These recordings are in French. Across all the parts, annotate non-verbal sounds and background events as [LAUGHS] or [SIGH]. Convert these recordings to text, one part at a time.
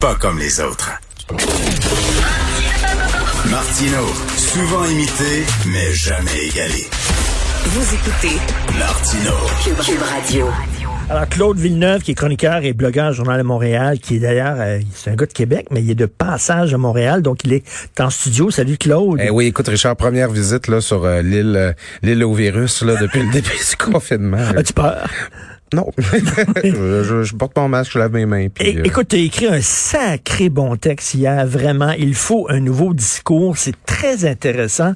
pas comme les autres. Martino, souvent imité, mais jamais égalé. Vous écoutez Martino. Cube Radio. Alors, Claude Villeneuve, qui est chroniqueur et blogueur au Journal de Montréal, qui est d'ailleurs, euh, c'est un gars de Québec, mais il est de passage à Montréal, donc il est en studio. Salut Claude. Eh oui, écoute Richard, première visite là sur euh, l'île euh, l'île au virus là depuis le [LAUGHS] début du confinement. As-tu peur? Non, [LAUGHS] je, je- porte mon masque, je lave mes mains. Puis, É- euh, Écoute, tu as écrit un sacré bon texte hier, vraiment. Il faut un nouveau discours. C'est très intéressant.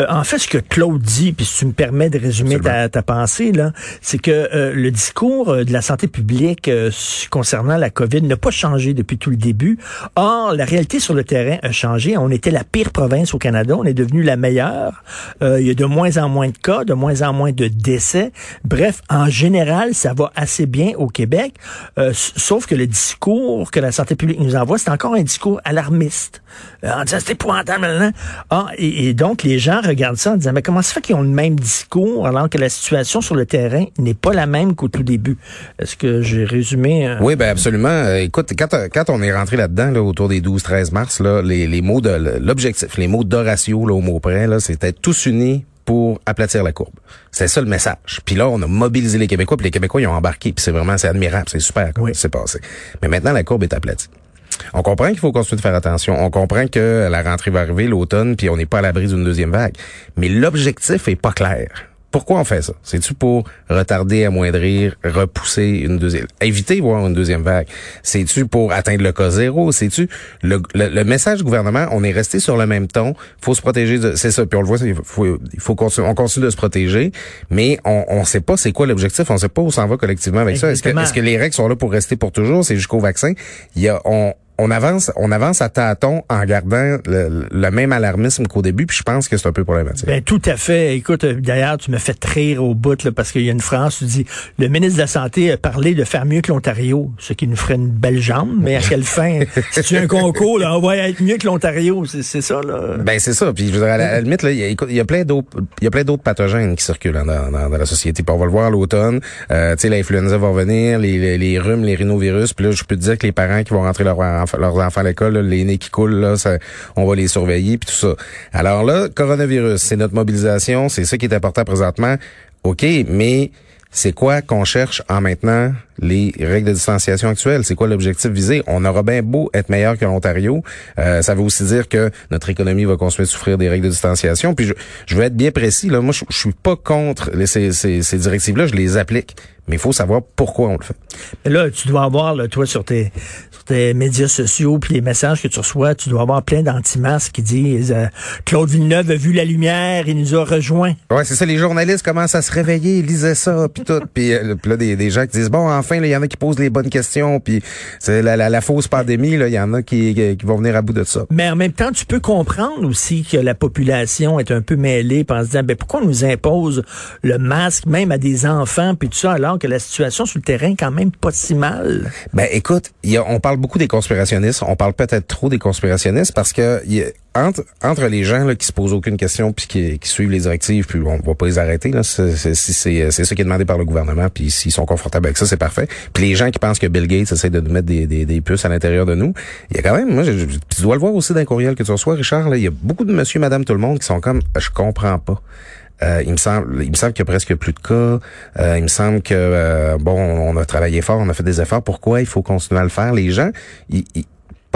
Euh, en fait, ce que Claude dit, puis si tu me permets de résumer ta, ta pensée, là, c'est que euh, le discours euh, de la santé publique euh, concernant la COVID n'a pas changé depuis tout le début. Or, la réalité sur le terrain a changé. On était la pire province au Canada. On est devenu la meilleure. Euh, il y a de moins en moins de cas, de moins en moins de décès. Bref, en général, ça va assez bien au Québec. Euh, sauf que le discours que la santé publique nous envoie, c'est encore un discours alarmiste. Euh, en disant c'est épouvantable. Ah, et, donc, les gens regardent ça en disant, mais comment ça fait qu'ils ont le même discours alors que la situation sur le terrain n'est pas la même qu'au tout début? Est-ce que j'ai résumé? euh, Oui, ben absolument. Écoute, quand, quand on est rentré là-dedans, là, autour des 12-13 mars, là, les, les mots de l'objectif, les mots d'Horatio là, au mot près, là, c'était tous unis pour aplatir la courbe. C'est ça le message. Puis là, on a mobilisé les Québécois, puis les Québécois, ils ont embarqué. Puis c'est vraiment, c'est admirable, c'est super comment Oui. s'est passé. Mais maintenant, la courbe est aplatie. On comprend qu'il faut continuer de faire attention. On comprend que la rentrée va arriver l'automne, puis on n'est pas à l'abri d'une deuxième vague. Mais l'objectif est pas clair. Pourquoi on fait ça? C'est-tu pour retarder, amoindrir, repousser une deuxième, éviter voir une deuxième vague? C'est-tu pour atteindre le cas zéro? C'est-tu le, le, le message du gouvernement? On est resté sur le même ton. Faut se protéger. de- C'est ça. Puis on le voit, il faut, il faut continuer, on continue de se protéger, mais on, on sait pas c'est quoi l'objectif. On sait pas où s'en va collectivement avec ça. Est-ce que, est-ce que les règles sont là pour rester pour toujours? C'est jusqu'au vaccin? Il y a, on, on avance, on avance à tâtons en gardant le, le même alarmisme qu'au début, puis je pense que c'est un peu problématique. Ben, tout à fait. Écoute, euh, d'ailleurs, tu me fais rire au bout, là, parce qu'il y a une phrase, tu dis, le ministre de la Santé a parlé de faire mieux que l'Ontario, ce qui nous ferait une belle jambe, mais à quelle fin? [LAUGHS] si tu as un concours, là, on va être mieux que l'Ontario, c'est ça, là. Ben c'est ça. Puis je veux dire, à la, à la limite, là, il y a, écoute, il y a plein d'autres, il y a plein d'autres pathogènes qui circulent hein, dans, dans, dans la société. Puis on va le voir à l'automne. Euh, tu sais, l'influenza va revenir, les, les, les rhumes, les rhinovirus. Puis là, je peux te dire que les parents qui vont rentrer leur leurs enfants à l'école, les nez qui coulent, là, on va les surveiller puis tout ça. Alors là, coronavirus, c'est notre mobilisation, c'est ça qui est important présentement. Ok, mais c'est quoi qu'on cherche en maintenant? Les règles de distanciation actuelles? C'est quoi l'objectif visé? On aura bien beau être meilleur que l'Ontario. Euh, ça veut aussi dire que notre économie va continuer de souffrir des règles de distanciation. Puis je, je veux être bien précis. Là, moi, je, je suis pas contre les- ces, ces, ces directives-là. Je les applique. Mais il faut savoir pourquoi on le fait. Mais là, tu dois avoir, là, toi, sur tes, sur tes médias sociaux, puis les messages que tu reçois, tu dois avoir plein d'anti-masques qui disent euh, Claude Villeneuve a vu la lumière, il nous a rejoints. Ouais, c'est ça. Les journalistes commencent à se réveiller, ils lisaient ça, puis tout. Puis euh, là, des, des gens qui disent bon, enfin, là, il y en a qui posent les bonnes questions. Puis c'est la, la, la fausse pandémie, il y en a qui, vont venir à bout de ça. Mais en même temps, tu peux comprendre aussi que la population est un peu mêlée en se disant, ben, pourquoi on nous impose le masque même à des enfants puis tout ça alors que la situation sur le terrain est quand même pas si mal? Ben écoute, il y a, on parle beaucoup des conspirationnistes, on parle peut-être trop des conspirationnistes parce que y a- entre entre les gens là, qui se posent aucune question puis qui, qui suivent les directives puis on va pas les arrêter là, c'est c'est c'est ça qui est demandé par le gouvernement puis s'ils sont confortables avec ça, c'est parfait. Puis les gens qui pensent que Bill Gates essaie de nous mettre des, des, des puces à l'intérieur de nous, il y a quand même moi je, je- tu dois le voir aussi dans le courriel que tu reçois Richard là, il y a beaucoup de monsieur madame tout le monde qui sont comme je comprends pas. Euh, il me semble, il me semble qu'il y a presque plus de cas. Euh, il me semble que euh, bon, on a travaillé fort, on a fait des efforts. Pourquoi il faut continuer à le faire? Les gens, ils, ils-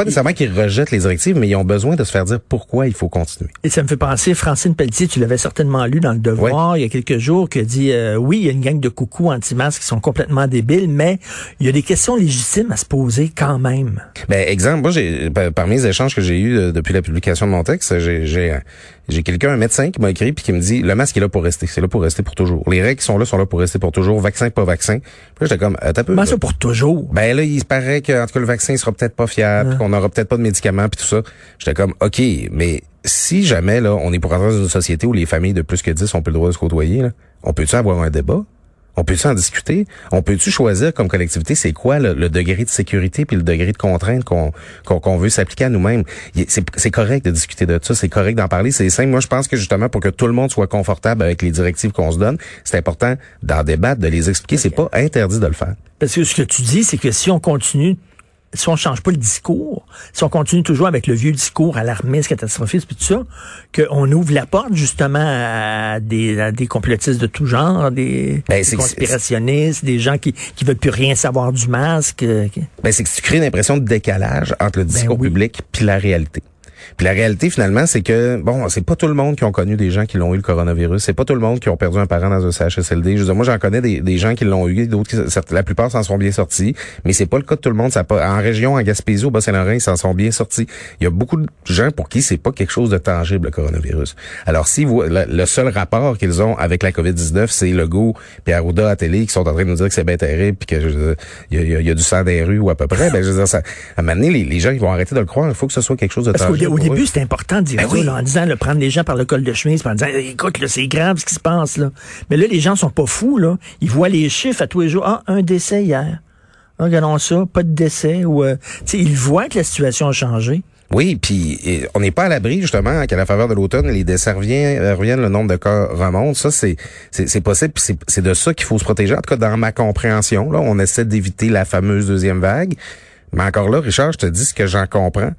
pas nécessairement qu'ils rejettent les directives, mais ils ont besoin de se faire dire pourquoi il faut continuer. Et ça me fait penser, Francine Pelletier, tu l'avais certainement lu dans Le Devoir il y a quelques jours, qui a dit, euh, oui, il y a une gang de coucous anti-masques qui sont complètement débiles, mais il y a des questions légitimes à se poser quand même. Ben exemple, moi j'ai par- parmi les échanges que j'ai eus euh, depuis la publication de mon texte, j'ai j'ai quelqu'un un médecin qui m'a écrit puis qui me dit le masque est là pour rester, c'est là pour rester pour toujours. Les règles qui sont là sont là pour rester pour toujours, vaccin pas vaccin. Puis là j'étais comme un peu. Comment ça pour toujours? Ben là, il se paraît que en tout cas le vaccin il sera peut-être pas fiable, puis qu'on aura peut-être pas de médicaments puis tout ça. J'étais comme OK, mais si jamais là on est pour entrer dans une société où les familles de plus que 10 ont plus le droit de se côtoyer là, on peut-tu avoir un débat? On peut-tu en discuter? On peut-tu choisir comme collectivité c'est quoi le, le degré de sécurité puis le degré de contrainte qu'on veut s'appliquer à nous-mêmes? C'est correct de discuter de ça, c'est correct d'en parler, c'est simple. Moi, je pense que justement pour que tout le monde soit confortable avec les directives qu'on se donne, c'est important d'en débattre, de les expliquer. C'est pas interdit de le faire. Parce que ce que tu dis, c'est que si on continue si on change pas le discours, si on continue toujours avec le vieux discours alarmiste, catastrophiste, puis tout ça, qu'on ouvre la porte justement à des, des complotistes de tout genre, des, Ben, des conspirationnistes, des gens qui qui veulent plus rien savoir du masque. qui- Ben, c'est que tu crées une impression de décalage entre le discours Ben oui. public puis la réalité. Puis la réalité, finalement, c'est que, bon, c'est pas tout le monde qui ont connu des gens qui l'ont eu le coronavirus. C'est pas tout le monde qui ont perdu un parent dans un CHSLD. Je veux dire, moi, j'en connais des, des gens qui l'ont eu, d'autres la plupart s'en sont bien sortis. Mais c'est pas le cas de tout le monde. Ça pas, en région, en Gaspésie, au Bas-Saint-Laurent, ils s'en sont bien sortis. Il y a beaucoup de gens pour qui c'est pas quelque chose de tangible, le coronavirus. Alors, si vous, le, le seul rapport qu'ils ont avec la COVID-19, c'est Legault puis Arruda à télé qui sont en train de nous dire que c'est bien terrible puis que je il y a, il y du sang des rues ou à peu près, ben, je veux dire, ça, à un moment donné, les, les gens, ils vont arrêter de le croire. Il faut que ce soit quelque chose de tangible. Au début, c'était important de dire Ben ça, oui. là, en disant, là, prendre les gens par le col de chemise, en disant, écoute, là, c'est grave ce qui se passe, là. Mais là, les gens sont pas fous, là. Ils voient les chiffres à tous les jours. Ah, un décès hier. Ah, Regardons ça, pas de décès. Ou, euh, tu sais, ils voient que la situation a changé. Oui, puis on n'est pas à l'abri justement qu'à la faveur de l'automne, les décès reviennent, euh, reviennent, le nombre de cas remonte. Ça, c'est c'est possible. c'est de ça qu'il faut se protéger. En tout cas, dans ma compréhension, là, on essaie d'éviter la fameuse deuxième vague. Mais encore là, Richard, je te dis ce que j'en comprends.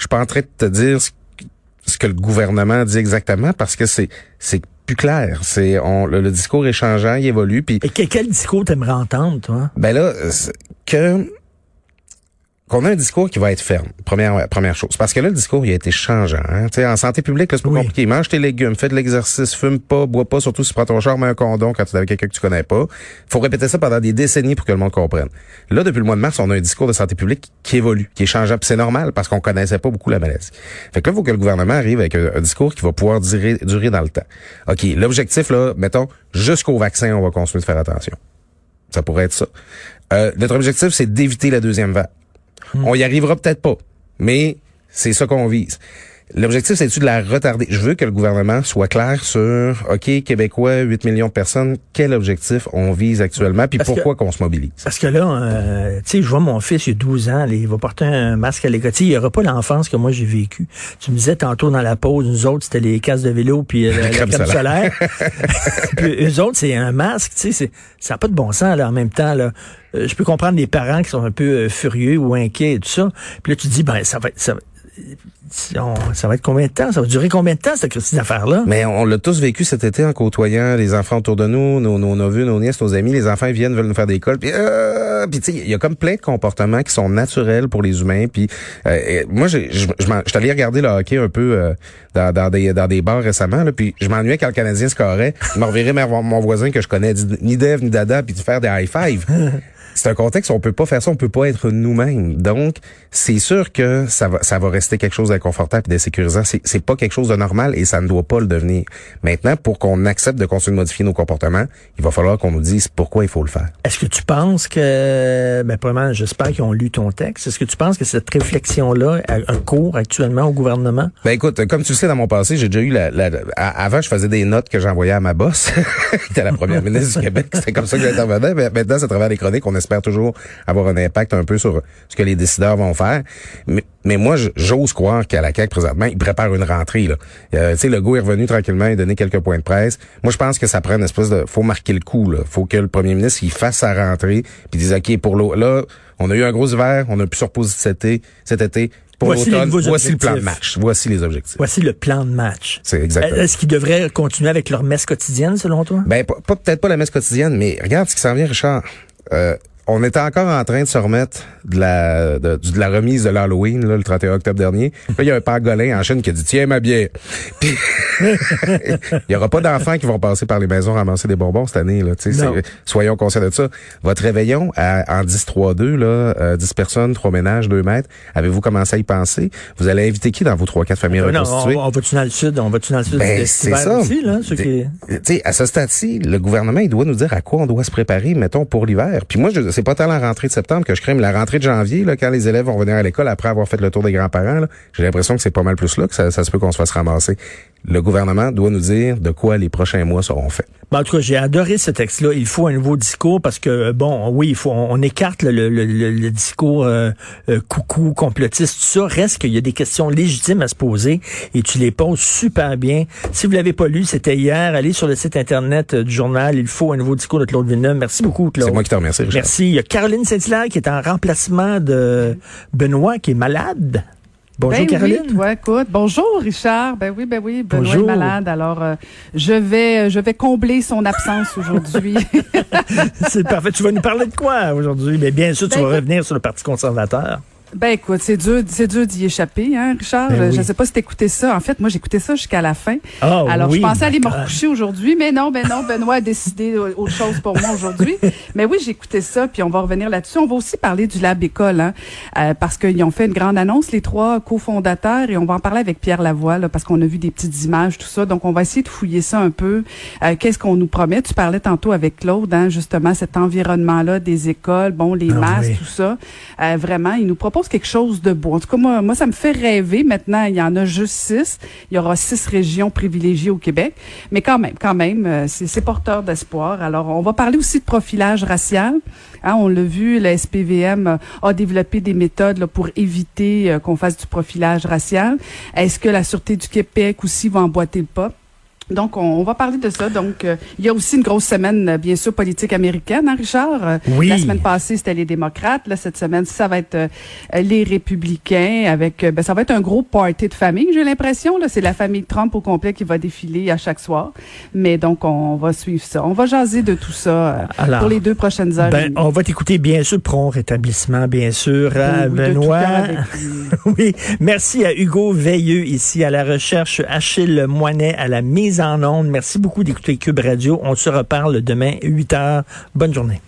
Je suis pas en train de te dire ce, que- ce que le gouvernement dit exactement parce que c'est c'est plus clair. C'est on le, le discours est changeant, il évolue. Puis Et que- quel discours t'aimerais entendre, toi? ben là, c'est que qu'on a un discours qui va être ferme. Première première chose. Parce que là, le discours, il a été changeant. Hein? En santé publique, là, c'est pas Oui. compliqué. Mange tes légumes, fais de l'exercice, fume pas, bois pas, surtout si tu prends ton char, mets un condom quand tu es avec quelqu'un que tu connais pas. faut répéter ça pendant des décennies pour que le monde comprenne. Là, depuis le mois de mars, on a un discours de santé publique qui évolue, qui est changeant. C'est normal parce qu'on connaissait pas beaucoup la maladie. Fait que là, il faut que le gouvernement arrive avec un, un discours qui va pouvoir durer, durer dans le temps. OK, l'objectif, là, mettons, jusqu'au vaccin, on va continuer de faire attention. Ça pourrait être ça. Euh, notre objectif, c'est d'éviter la deuxième vague. On y arrivera peut-être pas, mais c'est ça qu'on vise. L'objectif, c'est-tu de la retarder? Je veux que le gouvernement soit clair sur, OK, Québécois, 8 millions de personnes, quel objectif on vise actuellement, puis Parce pourquoi qu'on se mobilise? Parce que là, euh, tu sais, je vois mon fils, il a 12 ans, là, il va porter un masque à sais, Il n'y aura pas l'enfance que moi j'ai vécue. Tu me disais tantôt dans la pause, nous autres, c'était les casques de vélo puis euh, [LAUGHS] la, crème solaire. [LAUGHS] puis eux autres, c'est un masque, tu sais, c'est- ça n'a pas de bon sens là, en même temps. Là. Euh, je peux comprendre les parents qui sont un peu euh, furieux ou inquiets et tout ça. Puis là, tu te dis, ben, ça va. Ça va, on- ça va être combien de temps? Ça va durer combien de temps, cette petite affaire-là? Mais on l'a tous vécu cet été en côtoyant les enfants autour de nous, nos, nos neveux, nos nièces, nos amis. Les enfants ils viennent, veulent nous faire des cols. Puis, euh, puis tu sais, il y a comme plein de comportements qui sont naturels pour les humains. Puis euh, moi, je suis allé regarder le hockey un peu euh, dans, dans des dans des bars récemment. Là, puis je m'ennuyais quand le Canadien scorait. Je me reverrais mon voisin que je connais ni d'Ève ni d'Ada, puis de faire des high five. [LAUGHS] C'est un contexte où on peut pas faire ça, on peut pas être nous-mêmes. Donc, c'est sûr que ça va, ça va rester quelque chose d'inconfortable et d'insécurisant. C'est, c'est pas quelque chose de normal et ça ne doit pas le devenir. Maintenant, pour qu'on accepte de continuer de modifier nos comportements, il va falloir qu'on nous dise pourquoi il faut le faire. Est-ce que tu penses que, ben, probablement, j'espère qu'ils ont lu ton texte. Est-ce que tu penses que cette réflexion-là a un cours actuellement au gouvernement? Ben écoute, comme tu le sais dans mon passé, j'ai déjà eu la, la- avant je faisais des notes que j'envoyais à ma boss, [LAUGHS] qui était la première ministre du Québec, c'était comme ça que j'intervenais. Mais maintenant, c'est à travers les chroniques, on espère toujours avoir un impact un peu sur ce que les décideurs vont faire. Mais, mais moi, j'ose croire qu'à la CAQ présentement, ils préparent une rentrée. Là. Euh, tu sais, est revenu tranquillement et donné quelques points de presse. Moi, je pense que ça prend une espèce de, faut marquer le coup. Là. Faut que le premier ministre il fasse sa rentrée puis dise ok pour l'eau là, on a eu un gros hiver, on a pu se reposer cet été, cet été. Pour Voici les voici le plan de match. Voici les objectifs. Voici le plan de match. C'est exactement. Est-ce qu'ils devraient continuer avec leur messe quotidienne, selon toi? Ben, pas, pas- peut-être pas la messe quotidienne, mais regarde ce qui s'en vient, Richard. Euh, on était encore en train de se remettre de la, de, de la remise de l'Halloween, le 31 octobre dernier. Là, il y a un pangolin en Chine qui a dit, tiens, ma bière. [LAUGHS] Puis, [LAUGHS] il y aura pas d'enfants qui vont passer par les maisons ramasser des bonbons cette année, là. Soyons conscients de ça. Votre réveillon à, en 10-3-2, là, euh, 10 personnes, 3 ménages, 2 mètres. Avez-vous commencé à y penser? Vous allez inviter qui dans vos 3-4 familles Euh, non, reconstituées? on, on va-tu dans le sud? On va-tu dans le sud Ben, c'est ça. aussi, là? Ceux qui... À ce stade-ci, le gouvernement, il doit nous dire à quoi on doit se préparer, mettons, pour l'hiver. Puis moi, je, c'est pas tant la rentrée de septembre que je crains, mais la rentrée de janvier, là, quand les élèves vont venir à l'école après avoir fait le tour des grands-parents, j'ai l'impression que c'est pas mal plus là que ça se peut qu'on se fasse ramasser. Le gouvernement doit nous dire de quoi les prochains mois seront faits. Ben, en tout cas, j'ai adoré ce texte-là. Il faut un nouveau discours parce que, bon, oui, il faut, on, écarte le, le, le, discours euh, euh, coucou, complotiste, tout ça. Reste qu'il y a des questions légitimes à se poser et tu les poses super bien. Si vous l'avez pas lu, c'était hier. Allez sur le site Internet du journal. Il faut un nouveau discours de Claude Villeneuve. Merci beaucoup, Claude. C'est moi qui te remercie. Merci. Il y a Caroline Saint-Hilaire qui est en remplacement de Benoît, qui est malade. Bonjour ben Caroline. Oui, écoute. Bonjour Richard. Ben oui, ben oui. Benoît est malade. Alors, euh, je vais, je vais combler son absence aujourd'hui. [LAUGHS] c'est parfait. Tu vas nous parler de quoi aujourd'hui? Mais bien sûr, tu ben, vas revenir sur le Parti conservateur. Ben écoute, c'est dur, c'est dur d'y échapper, hein, Richard. Ben je ne sais pas si t'écoutais ça. En fait, moi, j'écoutais ça jusqu'à la fin. Oh, Alors, je pensais aller me recoucher aujourd'hui, mais non, ben non, Benoît a décidé autre chose pour moi aujourd'hui. [LAUGHS] mais oui, j'écoutais ça, puis on va revenir là-dessus. On va aussi parler du Lab École, hein, euh, parce qu'ils ont fait une grande annonce, les trois cofondateurs, et on va en parler avec Pierre Lavoie, là, parce qu'on a vu des petites images, tout ça. Donc, on va essayer de fouiller ça un peu. Euh, qu'est-ce qu'on nous promet? Tu parlais tantôt avec Claude, hein, justement, cet environnement-là des écoles, bon, les ah masques, tout ça. Euh, vraiment, il nous quelque chose de en tout cas, moi, moi, ça me fait rêver. Maintenant, il y en a juste six. Il y aura six régions privilégiées au Québec. Mais quand même, quand même, euh, c'est porteur d'espoir. Alors, on va parler aussi de profilage racial. Hein, on l'a vu, la SPVM a développé des méthodes pour éviter euh, qu'on fasse du profilage racial. Est-ce que la Sûreté du Québec aussi va emboîter le pas? Donc, on, va parler de ça. Donc, euh, il y a aussi une grosse semaine, euh, bien sûr, politique américaine, hein, Richard? Euh, oui. La semaine passée, c'était les démocrates. Là, cette semaine, ça va être les républicains avec, ben, ça va être un gros party de famille, j'ai l'impression. Là, c'est la famille Trump au complet qui va défiler à chaque soir. Mais donc, on va suivre ça. On va jaser de tout ça pour les deux prochaines heures. Ben, on va t'écouter, bien sûr, prompt rétablissement, bien sûr, à Benoît. [LAUGHS] oui. Merci à Hugo Veilleux ici à la recherche, Achille Moinet à la en. Merci beaucoup d'écouter Cube Radio. On se reparle demain, 8 heures. Bonne journée.